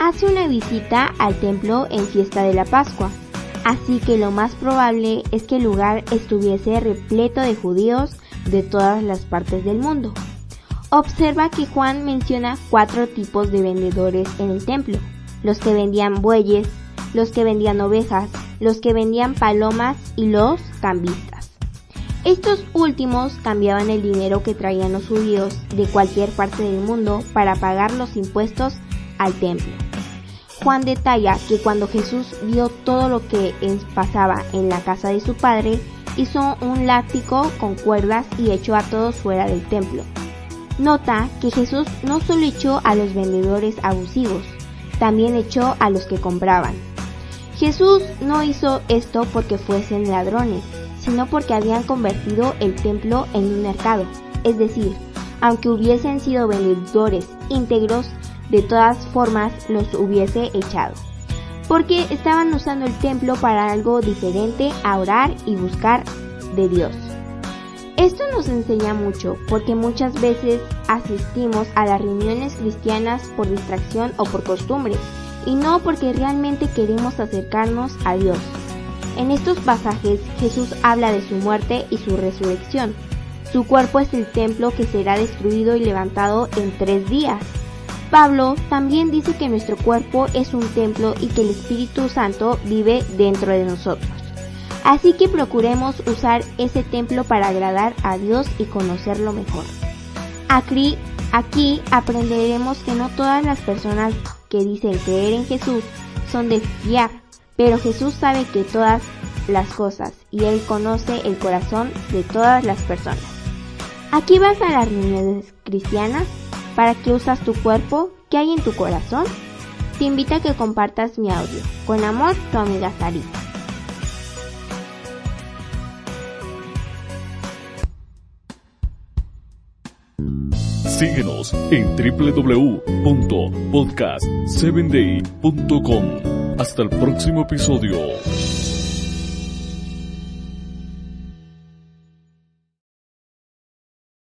hace una visita al templo en fiesta de la Pascua, así que lo más probable es que el lugar estuviese repleto de judíos de todas las partes del mundo. Observa que Juan menciona cuatro tipos de vendedores en el templo, los que vendían bueyes, los que vendían ovejas, los que vendían palomas y los cambistas. Estos últimos cambiaban el dinero que traían los judíos de cualquier parte del mundo para pagar los impuestos al templo. Juan detalla que cuando Jesús vio todo lo que pasaba en la casa de su padre, hizo un látigo con cuerdas y echó a todos fuera del templo. Nota que Jesús no solo echó a los vendedores abusivos, también echó a los que compraban. Jesús no hizo esto porque fuesen ladrones, sino porque habían convertido el templo en un mercado. Es decir, aunque hubiesen sido vendedores íntegros, de todas formas los hubiese echado, porque estaban usando el templo para algo diferente a orar y buscar de Dios. Esto nos enseña mucho porque muchas veces asistimos a las reuniones cristianas por distracción o por costumbre y no porque realmente queremos acercarnos a Dios. En estos pasajes Jesús habla de su muerte y su resurrección. Su cuerpo es el templo que será destruido y levantado en tres días. Pablo también dice que nuestro cuerpo es un templo y que el Espíritu Santo vive dentro de nosotros. Así que procuremos usar ese templo para agradar a Dios y conocerlo mejor. Aquí, aprenderemos que no todas las personas que dicen creer en Jesús son de fiar, pero Jesús sabe que todas las cosas y Él conoce el corazón de todas las personas. Aquí vas a las reuniones cristianas ¿Para qué usas tu cuerpo? ¿Qué hay en tu corazón? Te invito a que compartas mi audio. Con amor, tu amiga Sarita. Síguenos en www.podcast7day.com. Hasta el próximo episodio.